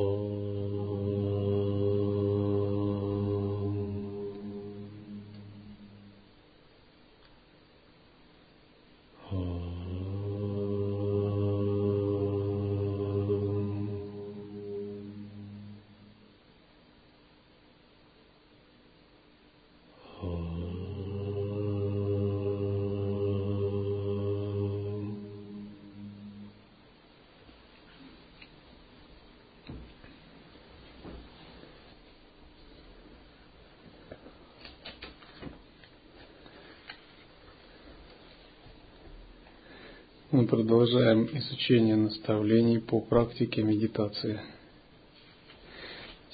Oh. Мы продолжаем изучение наставлений по практике медитации.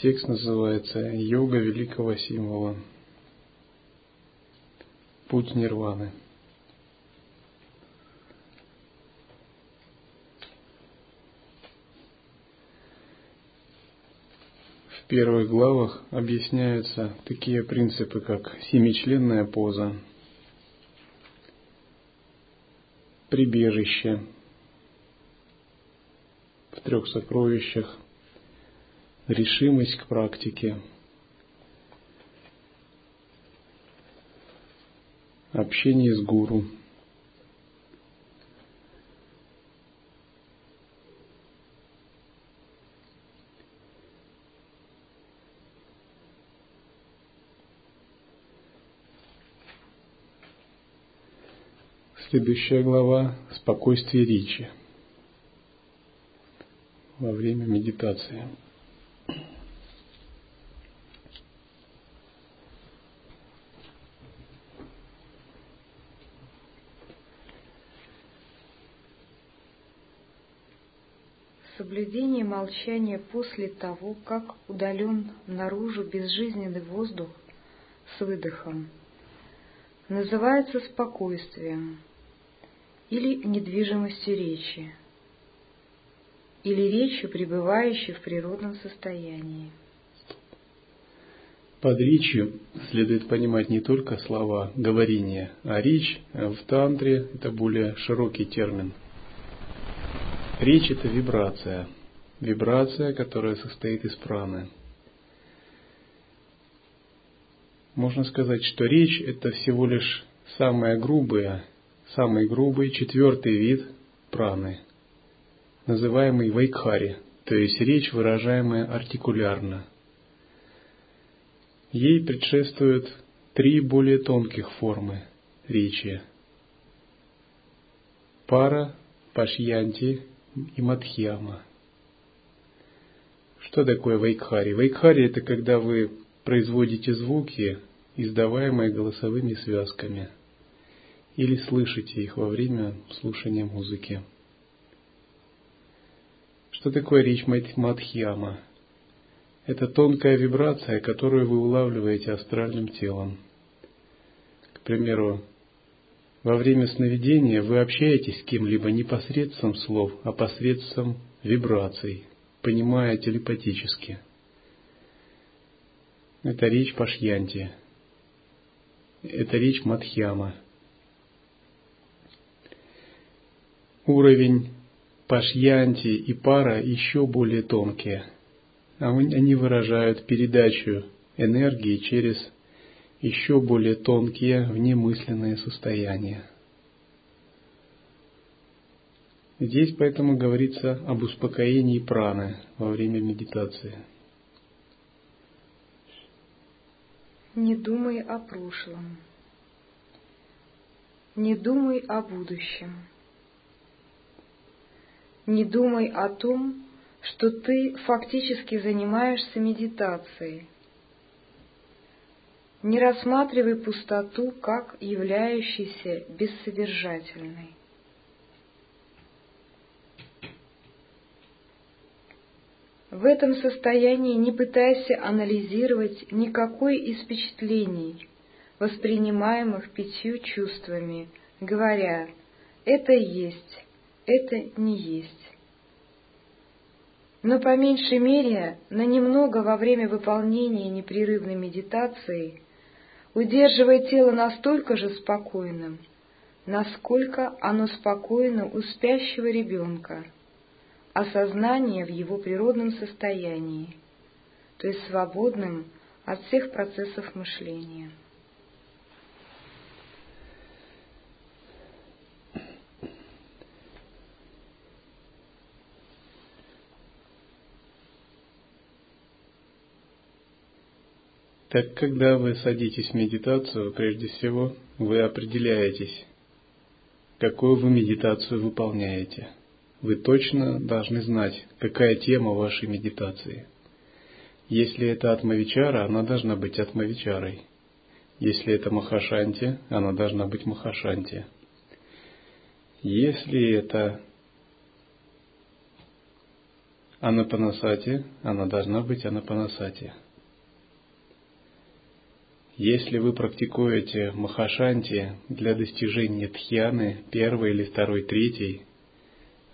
Текст называется «Йога великого символа. Путь нирваны». В первых главах объясняются такие принципы, как семичленная поза – прибежище. В трех сокровищах, решимость к практике, общение с гуру. Следующая глава – спокойствие речи во время медитации. Соблюдение молчания после того, как удален наружу безжизненный воздух с выдохом, называется спокойствием – или недвижимостью речи, или речью, пребывающей в природном состоянии. Под речью следует понимать не только слова говорения, а речь в тантре – это более широкий термин. Речь – это вибрация, вибрация, которая состоит из праны. Можно сказать, что речь – это всего лишь самая грубая самый грубый четвертый вид праны, называемый вайкхари, то есть речь, выражаемая артикулярно. Ей предшествуют три более тонких формы речи – пара, пашьянти и мадхьяма. Что такое вайкхари? Вайкхари – это когда вы производите звуки, издаваемые голосовыми связками – или слышите их во время слушания музыки. Что такое речь Мадхьяма? Это тонкая вибрация, которую вы улавливаете астральным телом. К примеру, во время сновидения вы общаетесь с кем-либо не посредством слов, а посредством вибраций, понимая телепатически. Это речь Пашьянти. Это речь Мадхьяма – Уровень пашьянти и пара еще более тонкие. Они выражают передачу энергии через еще более тонкие внемысленные состояния. Здесь поэтому говорится об успокоении праны во время медитации. Не думай о прошлом. Не думай о будущем не думай о том, что ты фактически занимаешься медитацией. Не рассматривай пустоту как являющейся бессодержательной. В этом состоянии не пытайся анализировать никакой из впечатлений, воспринимаемых пятью чувствами, говоря «это есть», это не есть. Но по меньшей мере на немного во время выполнения непрерывной медитации удерживая тело настолько же спокойным, насколько оно спокойно у спящего ребенка, осознание в его природном состоянии, то есть свободным от всех процессов мышления. Так когда вы садитесь в медитацию, прежде всего вы определяетесь, какую вы медитацию выполняете. Вы точно должны знать, какая тема вашей медитации. Если это Атмавичара, она должна быть Атмавичарой. Если это Махашанти, она должна быть Махашанти. Если это Анапанасати, она должна быть Анапанасати. Если вы практикуете махашанти для достижения тхьяны, первой или второй, третьей,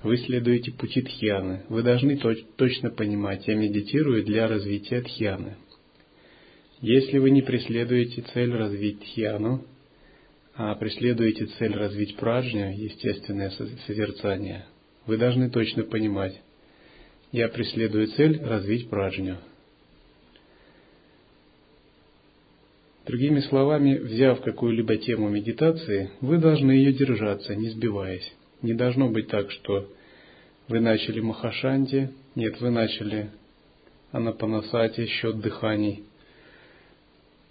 вы следуете пути тхьяны. Вы должны точ- точно понимать, я медитирую для развития тхьяны. Если вы не преследуете цель развить тхьяну, а преследуете цель развить праджню, естественное созерцание, вы должны точно понимать, я преследую цель развить праджню – Другими словами, взяв какую-либо тему медитации, вы должны ее держаться, не сбиваясь. Не должно быть так, что вы начали Махашанти, нет, вы начали Анапанасати, счет дыханий,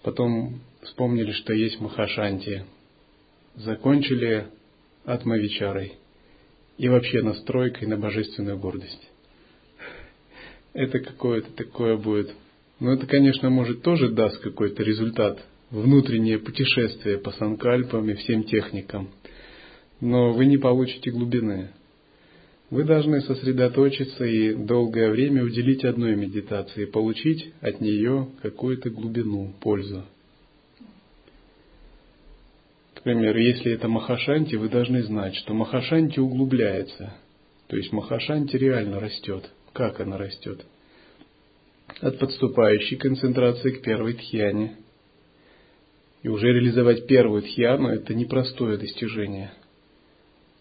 потом вспомнили, что есть Махашанти, закончили Атмавичарой. И вообще настройкой на божественную гордость. Это какое-то такое будет. Но это, конечно, может тоже даст какой-то результат, внутреннее путешествие по санкальпам и всем техникам. Но вы не получите глубины. Вы должны сосредоточиться и долгое время уделить одной медитации, получить от нее какую-то глубину, пользу. К примеру, если это Махашанти, вы должны знать, что Махашанти углубляется. То есть Махашанти реально растет. Как она растет? от подступающей концентрации к первой тхьяне. И уже реализовать первую тхьяну – это непростое достижение.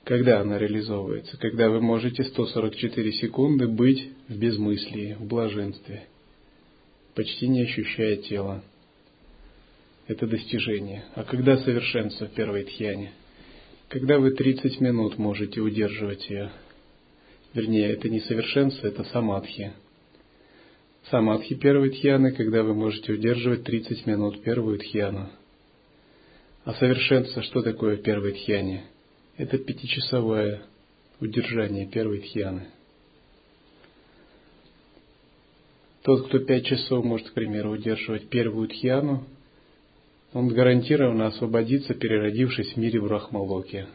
Когда она реализовывается? Когда вы можете 144 секунды быть в безмыслии, в блаженстве, почти не ощущая тела. Это достижение. А когда совершенство в первой тхьяне? Когда вы 30 минут можете удерживать ее. Вернее, это не совершенство, это самадхи – Самадхи первой тхьяны, когда вы можете удерживать 30 минут первую тхьяну. А совершенство, что такое в первой тхьяне? Это пятичасовое удержание первой тхьяны. Тот, кто пять часов может, к примеру, удерживать первую тхьяну, он гарантированно освободится, переродившись в мире Брахмалоки.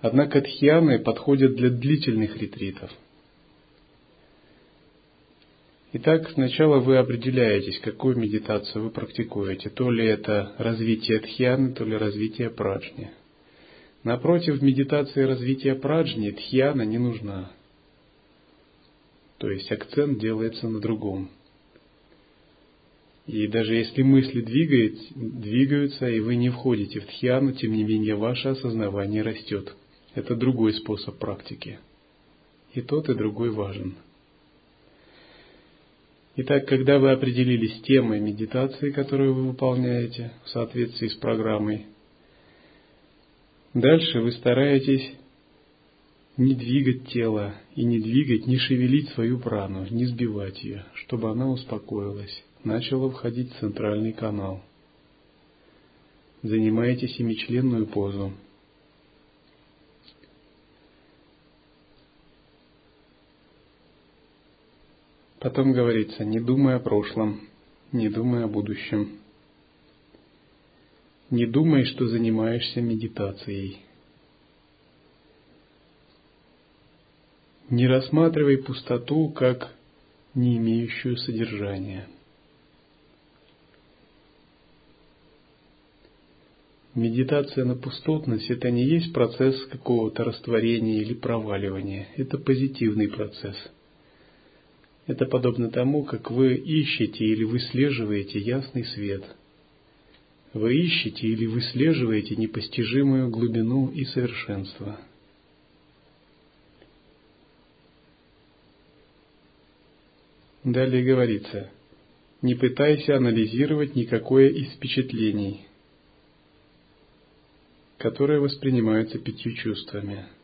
Однако тхьяны подходят для длительных ретритов – Итак, сначала вы определяетесь, какую медитацию вы практикуете. То ли это развитие тхьяны, то ли развитие праджни. Напротив, в медитации развития праджни тхьяна не нужна. То есть акцент делается на другом. И даже если мысли двигают, двигаются, и вы не входите в тхьяну, тем не менее ваше осознавание растет. Это другой способ практики. И тот, и другой важен. Итак, когда вы определились темой медитации, которую вы выполняете в соответствии с программой, дальше вы стараетесь не двигать тело и не двигать, не шевелить свою прану, не сбивать ее, чтобы она успокоилась, начала входить в центральный канал. Занимаете семичленную позу – Потом говорится, не думай о прошлом, не думай о будущем. Не думай, что занимаешься медитацией. Не рассматривай пустоту как не имеющую содержания. Медитация на пустотность – это не есть процесс какого-то растворения или проваливания. Это позитивный процесс – это подобно тому, как вы ищете или выслеживаете ясный свет. Вы ищете или выслеживаете непостижимую глубину и совершенство. Далее говорится, не пытайся анализировать никакое из впечатлений, которое воспринимаются пятью чувствами –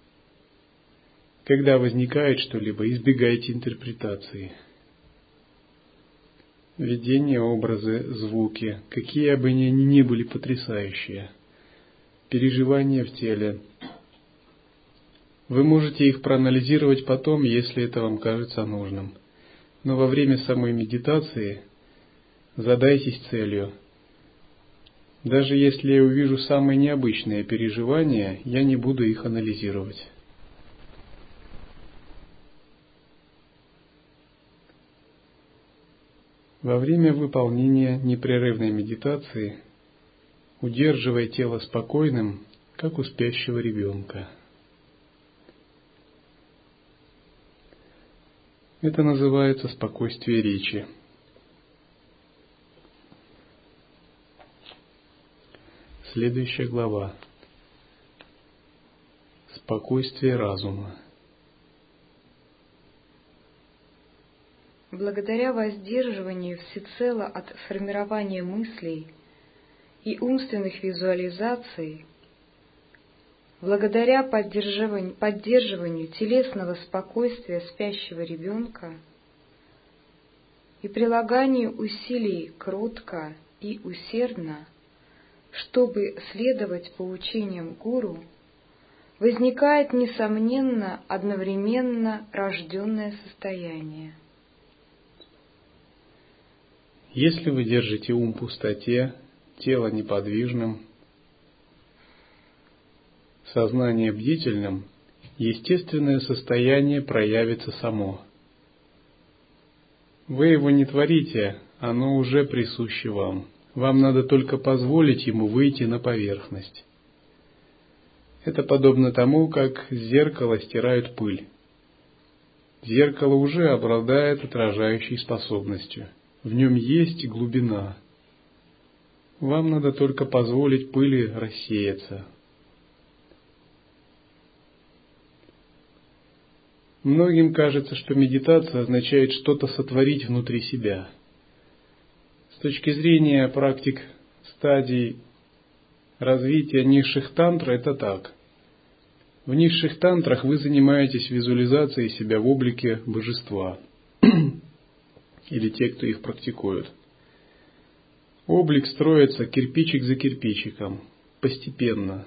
когда возникает что-либо, избегайте интерпретации. Видения, образы, звуки, какие бы они ни были потрясающие, переживания в теле. Вы можете их проанализировать потом, если это вам кажется нужным. Но во время самой медитации задайтесь целью. Даже если я увижу самые необычные переживания, я не буду их анализировать. Во время выполнения непрерывной медитации удерживай тело спокойным, как у спящего ребенка. Это называется спокойствие речи. Следующая глава. Спокойствие разума. Благодаря воздерживанию всецело от формирования мыслей и умственных визуализаций, благодаря поддерживанию, поддерживанию телесного спокойствия спящего ребенка и прилаганию усилий кротко и усердно, чтобы следовать поучениям гуру, возникает, несомненно, одновременно рожденное состояние – если вы держите ум в пустоте, тело неподвижным, сознание бдительным, естественное состояние проявится само. Вы его не творите, оно уже присуще вам. Вам надо только позволить ему выйти на поверхность. Это подобно тому, как зеркало стирают пыль. Зеркало уже обладает отражающей способностью – в нем есть глубина. Вам надо только позволить пыли рассеяться. Многим кажется, что медитация означает что-то сотворить внутри себя. С точки зрения практик стадий развития низших тантр это так. В низших тантрах вы занимаетесь визуализацией себя в облике божества или те, кто их практикуют. Облик строится кирпичик за кирпичиком, постепенно.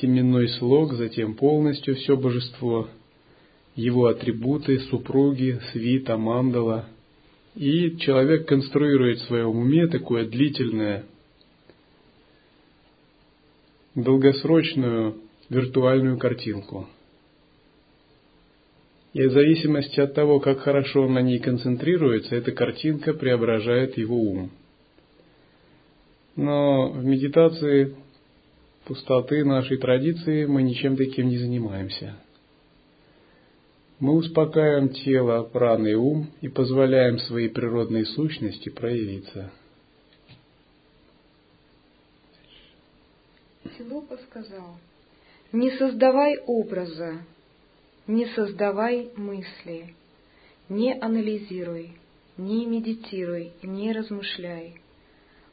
Семенной слог, затем полностью все божество, его атрибуты, супруги, свита, мандала. И человек конструирует в своем уме такое длительное, долгосрочную виртуальную картинку – и в зависимости от того, как хорошо он на ней концентрируется, эта картинка преображает его ум. Но в медитации пустоты нашей традиции мы ничем таким не занимаемся. Мы успокаиваем тело, праны и ум и позволяем своей природной сущности проявиться. Силопа сказал, не создавай образа, не создавай мысли, не анализируй, не медитируй, не размышляй.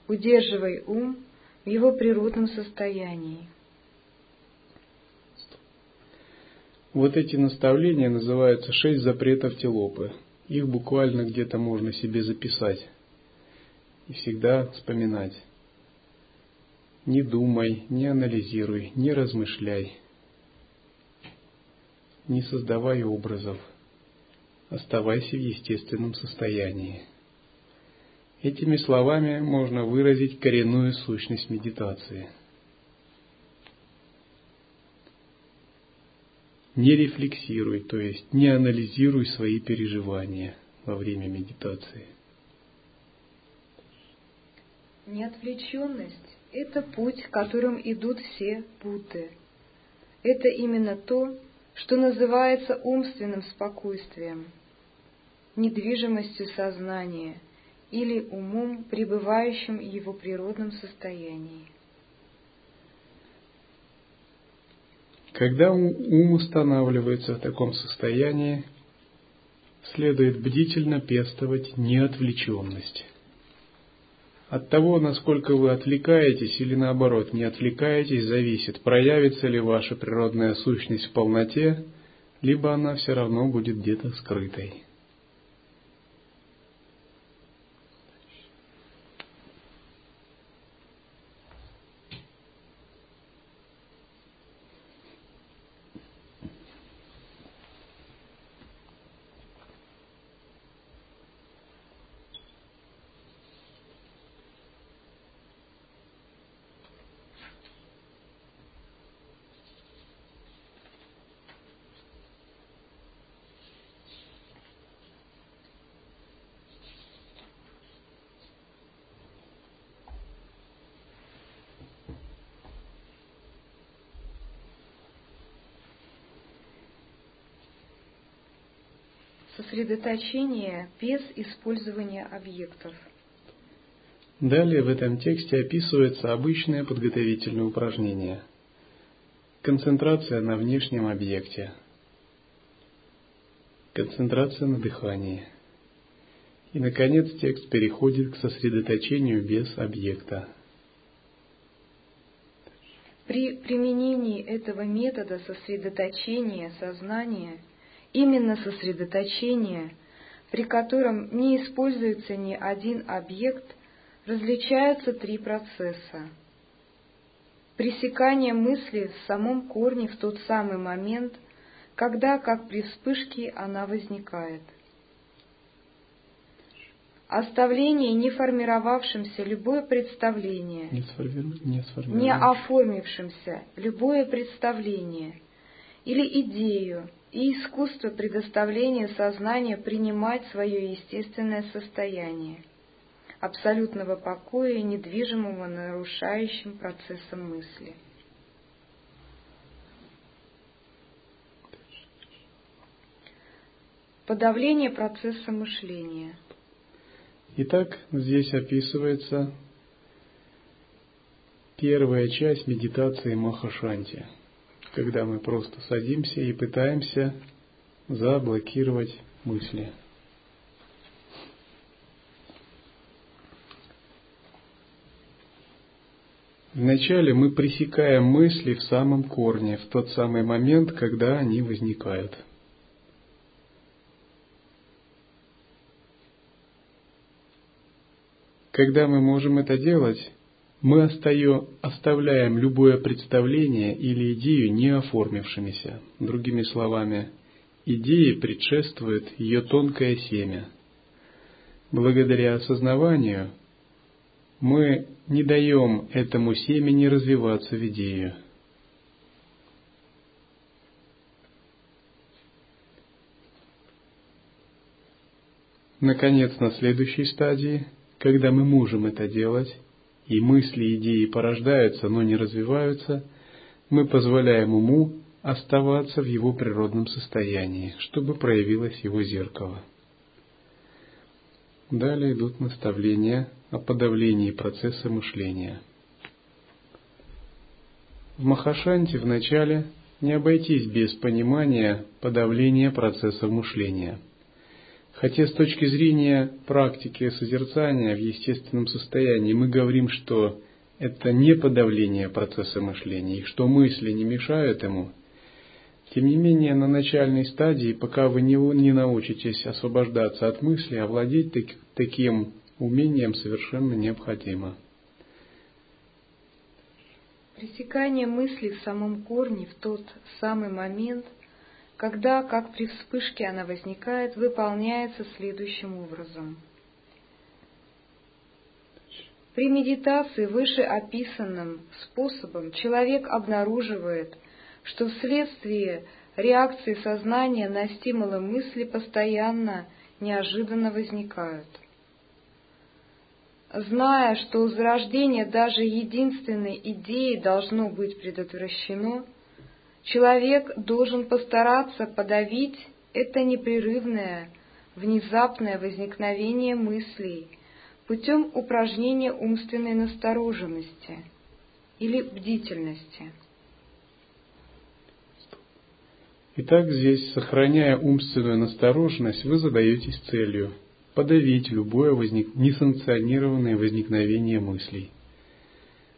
Удерживай ум в его природном состоянии. Вот эти наставления называются «Шесть запретов Телопы». Их буквально где-то можно себе записать и всегда вспоминать. Не думай, не анализируй, не размышляй – не создавай образов, оставайся в естественном состоянии. Этими словами можно выразить коренную сущность медитации. Не рефлексируй, то есть не анализируй свои переживания во время медитации. Неотвлеченность – это путь, которым идут все Будды. Это именно то, что называется умственным спокойствием, недвижимостью сознания или умом, пребывающим в его природном состоянии. Когда ум устанавливается в таком состоянии, следует бдительно пестовать неотвлеченность. От того, насколько вы отвлекаетесь или наоборот не отвлекаетесь, зависит, проявится ли ваша природная сущность в полноте, либо она все равно будет где-то скрытой. Сосредоточение без использования объектов. Далее в этом тексте описывается обычное подготовительное упражнение. Концентрация на внешнем объекте. Концентрация на дыхании. И, наконец, текст переходит к сосредоточению без объекта. При применении этого метода сосредоточения сознания – именно сосредоточение, при котором не используется ни один объект, различаются три процесса. Пресекание мысли в самом корне в тот самый момент, когда, как при вспышке, она возникает. Оставление не формировавшимся любое представление, не, сформиру... не, не оформившимся любое представление или идею, и искусство предоставления сознания принимать свое естественное состояние абсолютного покоя, недвижимого нарушающим процессом мысли. Подавление процесса мышления. Итак, здесь описывается первая часть медитации Махашанти – когда мы просто садимся и пытаемся заблокировать мысли. Вначале мы пресекаем мысли в самом корне, в тот самый момент, когда они возникают. Когда мы можем это делать, мы остаем, оставляем любое представление или идею не оформившимися. Другими словами, идее предшествует ее тонкое семя. Благодаря осознаванию мы не даем этому семени развиваться в идею. Наконец, на следующей стадии, когда мы можем это делать, и мысли идеи порождаются, но не развиваются, мы позволяем уму оставаться в его природном состоянии, чтобы проявилось его зеркало. Далее идут наставления о подавлении процесса мышления. В Махашанте вначале не обойтись без понимания подавления процесса мышления – Хотя с точки зрения практики созерцания в естественном состоянии мы говорим, что это не подавление процесса мышления, и что мысли не мешают ему, тем не менее на начальной стадии, пока вы не, не научитесь освобождаться от мысли, овладеть так, таким умением совершенно необходимо. Пресекание мысли в самом корне в тот самый момент – когда, как при вспышке она возникает, выполняется следующим образом. При медитации выше описанным способом человек обнаруживает, что вследствие реакции сознания на стимулы мысли постоянно, неожиданно возникают. Зная, что зарождение даже единственной идеи должно быть предотвращено, Человек должен постараться подавить это непрерывное, внезапное возникновение мыслей путем упражнения умственной настороженности или бдительности. Итак, здесь, сохраняя умственную настороженность, вы задаетесь целью подавить любое возник... несанкционированное возникновение мыслей.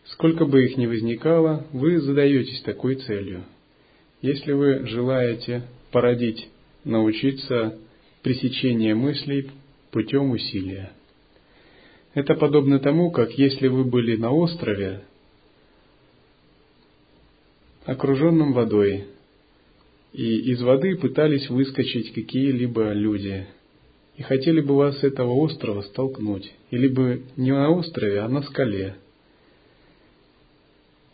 Сколько бы их ни возникало, вы задаетесь такой целью. Если вы желаете породить, научиться пресечение мыслей путем усилия. Это подобно тому, как если вы были на острове, окруженном водой, и из воды пытались выскочить какие-либо люди, и хотели бы вас с этого острова столкнуть, или бы не на острове, а на скале.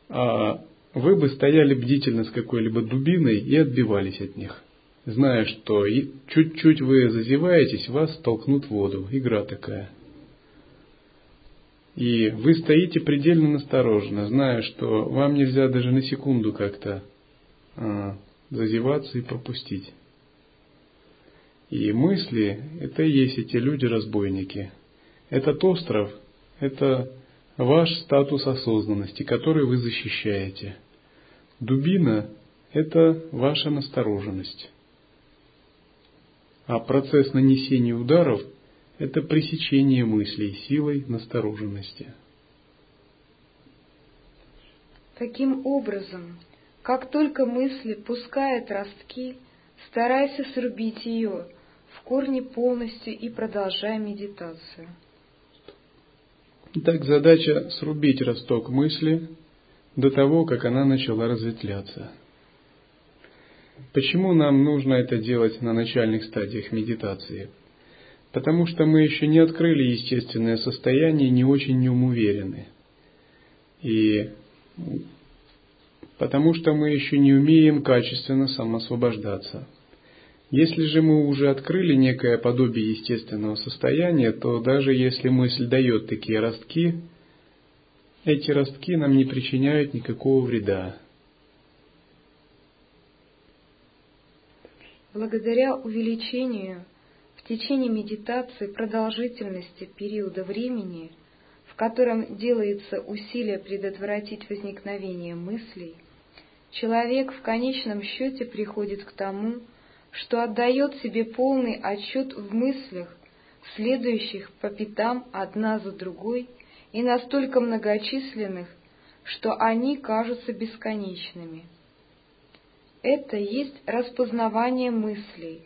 А вы бы стояли бдительно с какой-либо дубиной и отбивались от них, зная, что чуть-чуть вы зазеваетесь, вас столкнут в воду. Игра такая. И вы стоите предельно настороженно, зная, что вам нельзя даже на секунду как-то а, зазеваться и пропустить. И мысли – это и есть эти люди-разбойники. Этот остров – это ваш статус осознанности, который вы защищаете. Дубина – это ваша настороженность. А процесс нанесения ударов – это пресечение мыслей силой настороженности. Таким образом, как только мысли пускают ростки, старайся срубить ее в корне полностью и продолжай медитацию. Итак, задача срубить росток мысли до того, как она начала разветвляться. Почему нам нужно это делать на начальных стадиях медитации? Потому что мы еще не открыли естественное состояние, не очень нем уверены. И потому что мы еще не умеем качественно самосвобождаться. Если же мы уже открыли некое подобие естественного состояния, то даже если мысль дает такие ростки, эти ростки нам не причиняют никакого вреда. Благодаря увеличению в течение медитации продолжительности периода времени, в котором делается усилие предотвратить возникновение мыслей, человек в конечном счете приходит к тому, отдает себе полный отчет в мыслях, следующих по пятам одна за другой и настолько многочисленных, что они кажутся бесконечными. Это есть распознавание мыслей,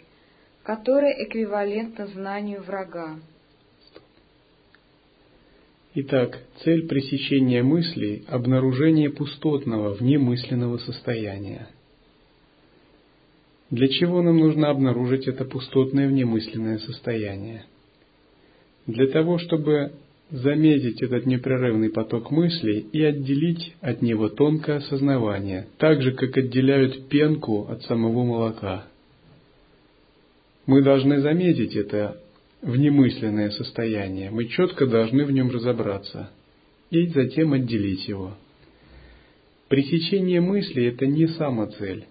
которое эквивалентно знанию врага. Итак, цель пресечения мыслей – обнаружение пустотного, внемысленного состояния – для чего нам нужно обнаружить это пустотное внемысленное состояние? Для того, чтобы заметить этот непрерывный поток мыслей и отделить от него тонкое осознавание, так же, как отделяют пенку от самого молока. Мы должны заметить это внемысленное состояние, мы четко должны в нем разобраться и затем отделить его. Пресечение мысли – это не самоцель.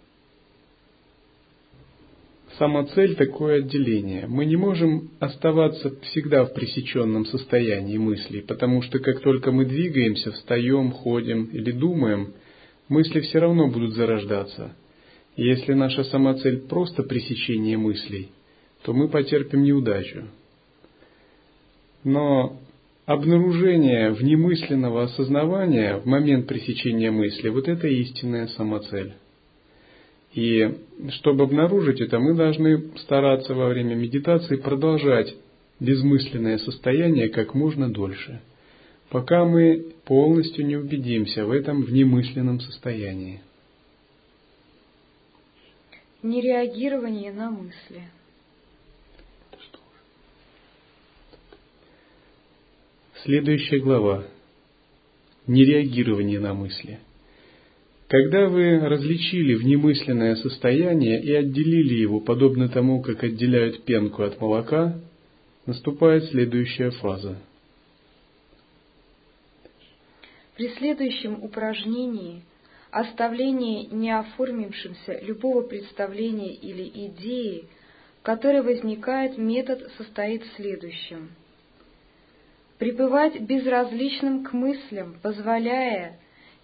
Сама цель такое отделение. Мы не можем оставаться всегда в пресеченном состоянии мыслей, потому что как только мы двигаемся, встаем, ходим или думаем, мысли все равно будут зарождаться. Если наша самоцель просто пресечение мыслей, то мы потерпим неудачу. Но обнаружение внемысленного осознавания в момент пресечения мысли, вот это истинная самоцель. И чтобы обнаружить это, мы должны стараться во время медитации продолжать безмысленное состояние как можно дольше, пока мы полностью не убедимся в этом внемысленном состоянии. Нереагирование на мысли. Следующая глава. Нереагирование на мысли – когда вы различили внемысленное состояние и отделили его, подобно тому, как отделяют пенку от молока, наступает следующая фаза. При следующем упражнении оставление неоформившимся любого представления или идеи, которая возникает, метод состоит в следующем. Пребывать безразличным к мыслям, позволяя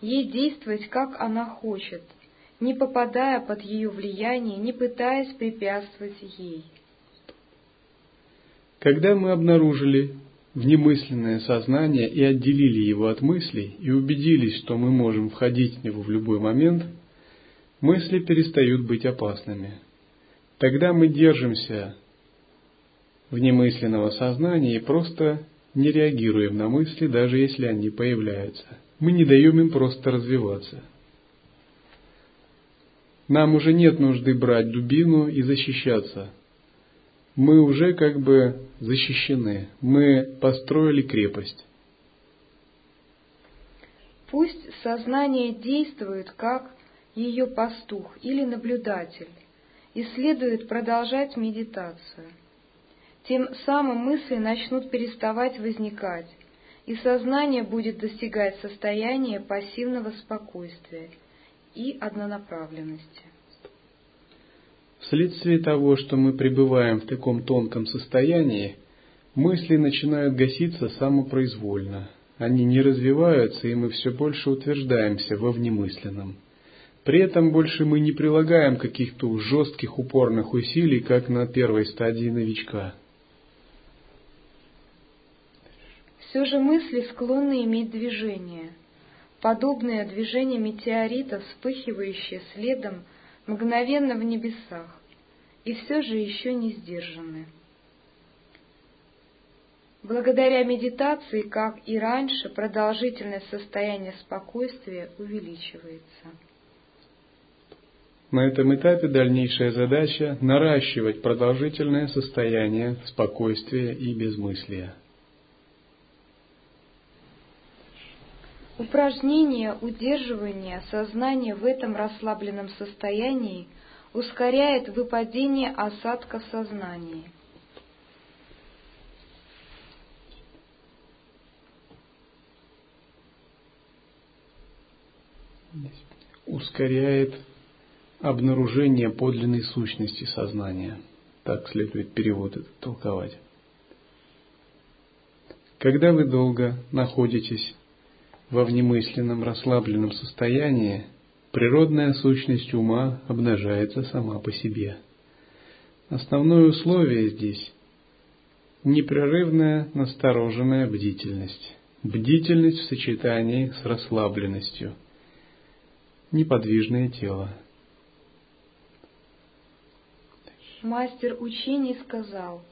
ей действовать, как она хочет, не попадая под ее влияние, не пытаясь препятствовать ей. Когда мы обнаружили внемысленное сознание и отделили его от мыслей и убедились, что мы можем входить в него в любой момент, мысли перестают быть опасными. Тогда мы держимся внемысленного сознания и просто не реагируем на мысли, даже если они появляются. Мы не даем им просто развиваться. Нам уже нет нужды брать дубину и защищаться. Мы уже как бы защищены. Мы построили крепость. Пусть сознание действует как ее пастух или наблюдатель и следует продолжать медитацию. Тем самым мысли начнут переставать возникать, и сознание будет достигать состояния пассивного спокойствия и однонаправленности. Вследствие того, что мы пребываем в таком тонком состоянии, мысли начинают гаситься самопроизвольно. Они не развиваются, и мы все больше утверждаемся во внемысленном. При этом больше мы не прилагаем каких-то жестких упорных усилий, как на первой стадии новичка. Все же мысли склонны иметь движение, подобное движению метеорита, вспыхивающее следом мгновенно в небесах, и все же еще не сдержаны. Благодаря медитации, как и раньше, продолжительность состояния спокойствия увеличивается. На этом этапе дальнейшая задача – наращивать продолжительное состояние спокойствия и безмыслия. Упражнение удерживания сознания в этом расслабленном состоянии ускоряет выпадение осадка в сознании. Ускоряет обнаружение подлинной сущности сознания. Так следует перевод этот толковать. Когда вы долго находитесь во внемысленном расслабленном состоянии, природная сущность ума обнажается сама по себе. Основное условие здесь – непрерывная настороженная бдительность. Бдительность в сочетании с расслабленностью. Неподвижное тело – Мастер учений сказал,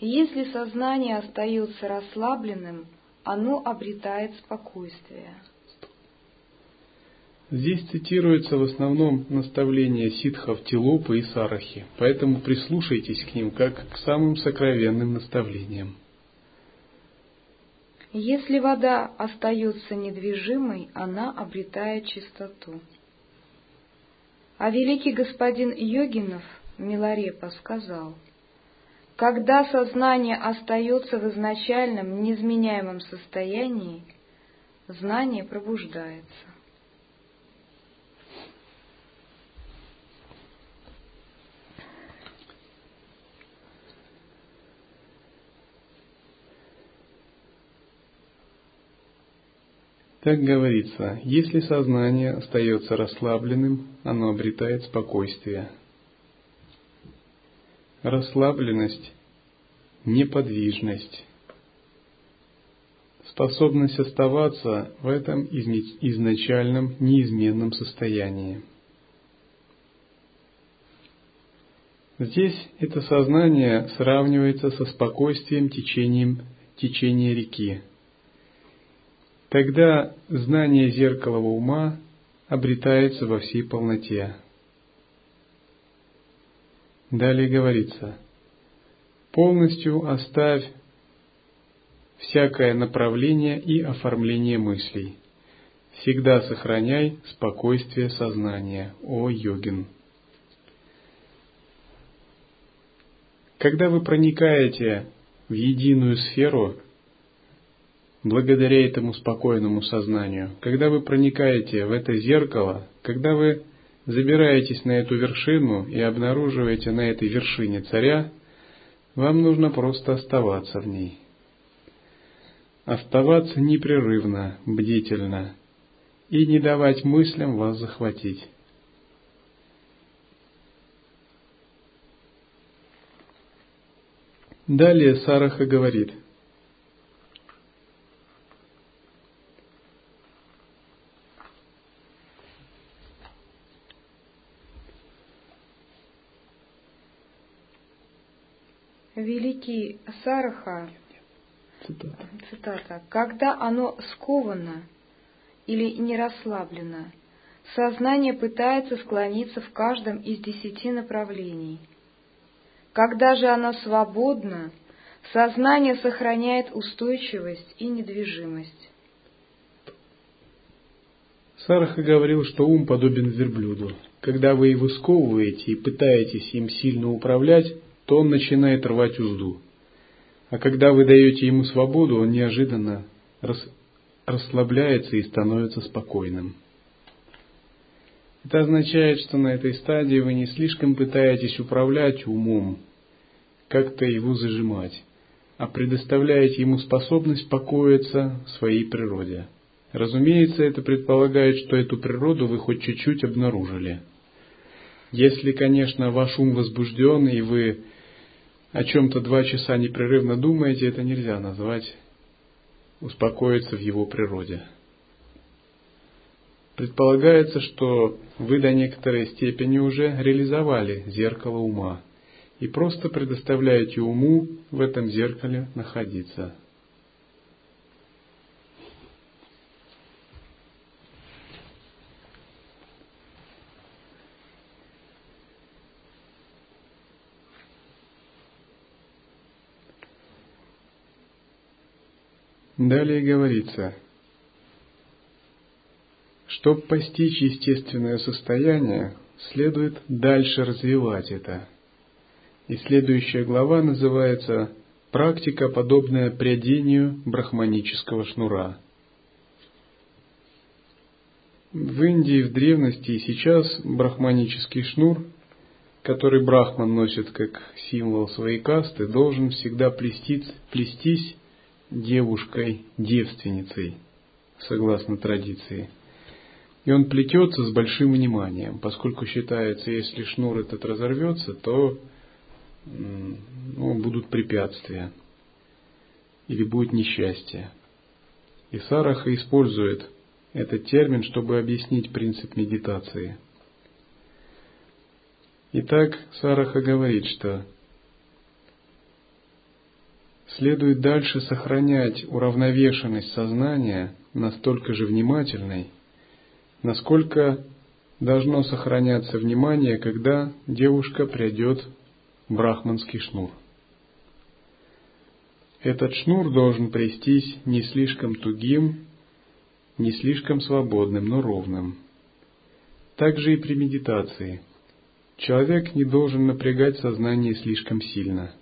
если сознание остается расслабленным, оно обретает спокойствие. Здесь цитируется в основном наставление ситхов Тилопы и Сарахи, поэтому прислушайтесь к ним как к самым сокровенным наставлениям. Если вода остается недвижимой, она обретает чистоту. А великий господин Йогинов – Миларепа сказал, когда сознание остается в изначальном неизменяемом состоянии, знание пробуждается. Так говорится, если сознание остается расслабленным, оно обретает спокойствие, расслабленность, неподвижность, способность оставаться в этом изначальном неизменном состоянии. Здесь это сознание сравнивается со спокойствием течением, течения реки. Тогда знание зеркалого ума обретается во всей полноте. Далее говорится, полностью оставь всякое направление и оформление мыслей. Всегда сохраняй спокойствие сознания, о йогин. Когда вы проникаете в единую сферу, благодаря этому спокойному сознанию, когда вы проникаете в это зеркало, когда вы забираетесь на эту вершину и обнаруживаете на этой вершине царя, вам нужно просто оставаться в ней. Оставаться непрерывно, бдительно и не давать мыслям вас захватить. Далее Сараха говорит – Великий Сараха, Цитата. цитата, «Когда оно сковано или не расслаблено, сознание пытается склониться в каждом из десяти направлений – когда же оно свободно, сознание сохраняет устойчивость и недвижимость. Сараха говорил, что ум подобен верблюду. Когда вы его сковываете и пытаетесь им сильно управлять, то он начинает рвать узду. А когда вы даете ему свободу, он неожиданно рас... расслабляется и становится спокойным. Это означает, что на этой стадии вы не слишком пытаетесь управлять умом, как-то его зажимать, а предоставляете ему способность покоиться в своей природе. Разумеется, это предполагает, что эту природу вы хоть чуть-чуть обнаружили. Если, конечно, ваш ум возбужден, и вы о чем-то два часа непрерывно думаете, это нельзя назвать успокоиться в его природе. Предполагается, что вы до некоторой степени уже реализовали зеркало ума и просто предоставляете уму в этом зеркале находиться. Далее говорится – чтобы постичь естественное состояние, следует дальше развивать это. И следующая глава называется «Практика, подобная прядению брахманического шнура». В Индии в древности и сейчас брахманический шнур, который брахман носит как символ своей касты, должен всегда плестись, плестись девушкой-девственницей, согласно традиции – и он плетется с большим вниманием, поскольку считается, если шнур этот разорвется, то ну, будут препятствия или будет несчастье. И Сараха использует этот термин, чтобы объяснить принцип медитации. Итак, Сараха говорит, что следует дальше сохранять уравновешенность сознания настолько же внимательной, насколько должно сохраняться внимание, когда девушка придет в брахманский шнур. Этот шнур должен престись не слишком тугим, не слишком свободным, но ровным. Также и при медитации. Человек не должен напрягать сознание слишком сильно.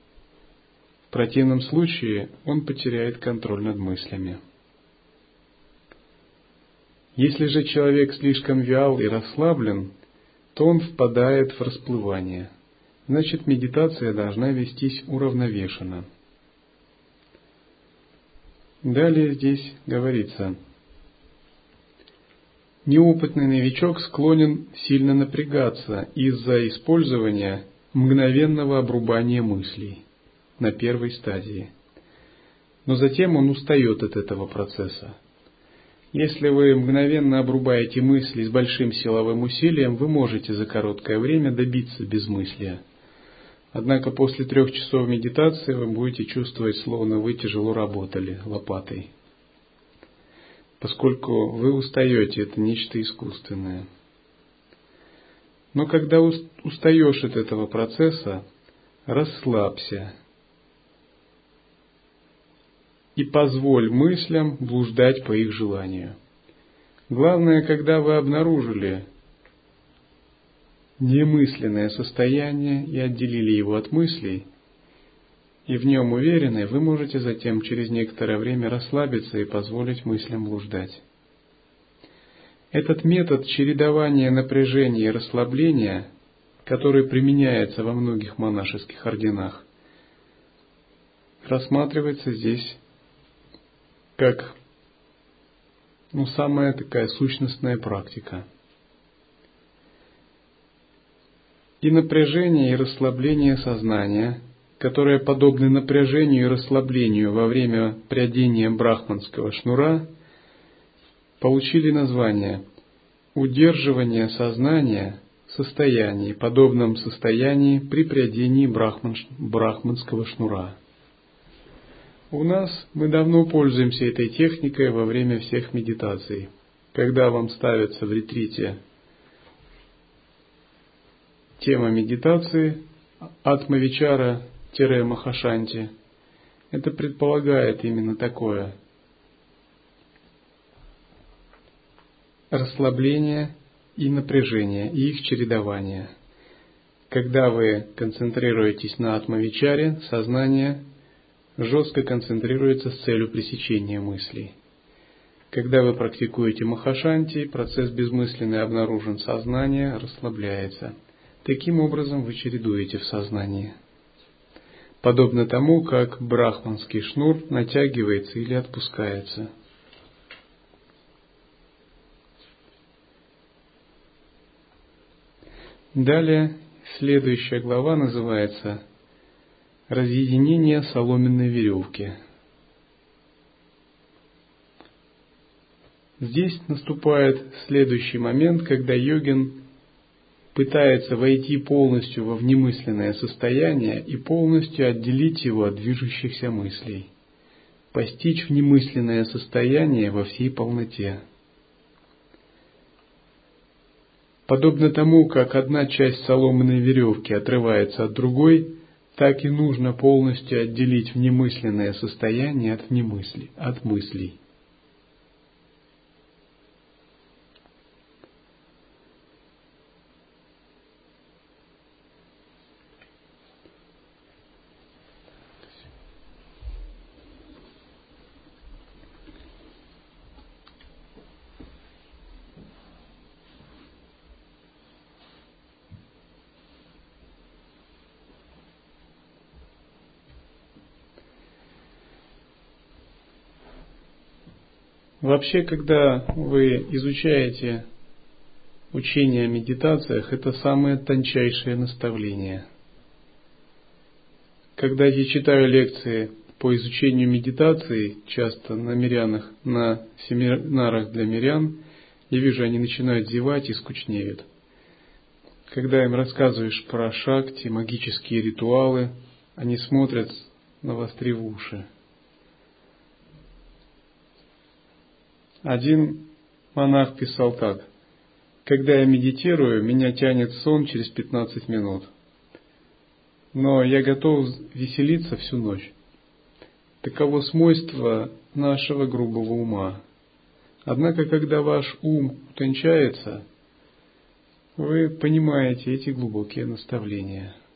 В противном случае он потеряет контроль над мыслями. Если же человек слишком вял и расслаблен, то он впадает в расплывание. Значит, медитация должна вестись уравновешенно. Далее здесь говорится, неопытный новичок склонен сильно напрягаться из-за использования мгновенного обрубания мыслей на первой стадии. Но затем он устает от этого процесса – если вы мгновенно обрубаете мысли с большим силовым усилием, вы можете за короткое время добиться безмыслия. Однако после трех часов медитации вы будете чувствовать, словно вы тяжело работали лопатой. Поскольку вы устаете, это нечто искусственное. Но когда устаешь от этого процесса, расслабься и позволь мыслям блуждать по их желанию. Главное, когда вы обнаружили немысленное состояние и отделили его от мыслей, и в нем уверены, вы можете затем через некоторое время расслабиться и позволить мыслям блуждать. Этот метод чередования напряжения и расслабления, который применяется во многих монашеских орденах, рассматривается здесь как ну, самая такая сущностная практика. И напряжение, и расслабление сознания которые подобны напряжению и расслаблению во время прядения брахманского шнура, получили название удерживание сознания в состоянии, подобном состоянии при прядении брахман, брахманского шнура. У нас мы давно пользуемся этой техникой во время всех медитаций. Когда вам ставится в ретрите тема медитации Атмавичара-Махашанти, это предполагает именно такое расслабление и напряжение, и их чередование. Когда вы концентрируетесь на атмавичаре, сознание жестко концентрируется с целью пресечения мыслей. Когда вы практикуете махашанти, процесс безмысленный обнаружен, сознание расслабляется. Таким образом вы чередуете в сознании. Подобно тому, как брахманский шнур натягивается или отпускается. Далее, следующая глава называется разъединение соломенной веревки. Здесь наступает следующий момент, когда йогин пытается войти полностью во внемысленное состояние и полностью отделить его от движущихся мыслей, постичь внемысленное состояние во всей полноте. Подобно тому, как одна часть соломенной веревки отрывается от другой, так и нужно полностью отделить внемысленное состояние от внемысли, от мыслей. Вообще, когда вы изучаете учение о медитациях, это самое тончайшее наставление. Когда я читаю лекции по изучению медитации, часто на мирянах, на семинарах для мирян, я вижу, они начинают зевать и скучнеют. Когда им рассказываешь про шакти, магические ритуалы, они смотрят, навострив уши. Один монах писал так. Когда я медитирую, меня тянет сон через 15 минут. Но я готов веселиться всю ночь. Таково свойство нашего грубого ума. Однако, когда ваш ум утончается, вы понимаете эти глубокие наставления –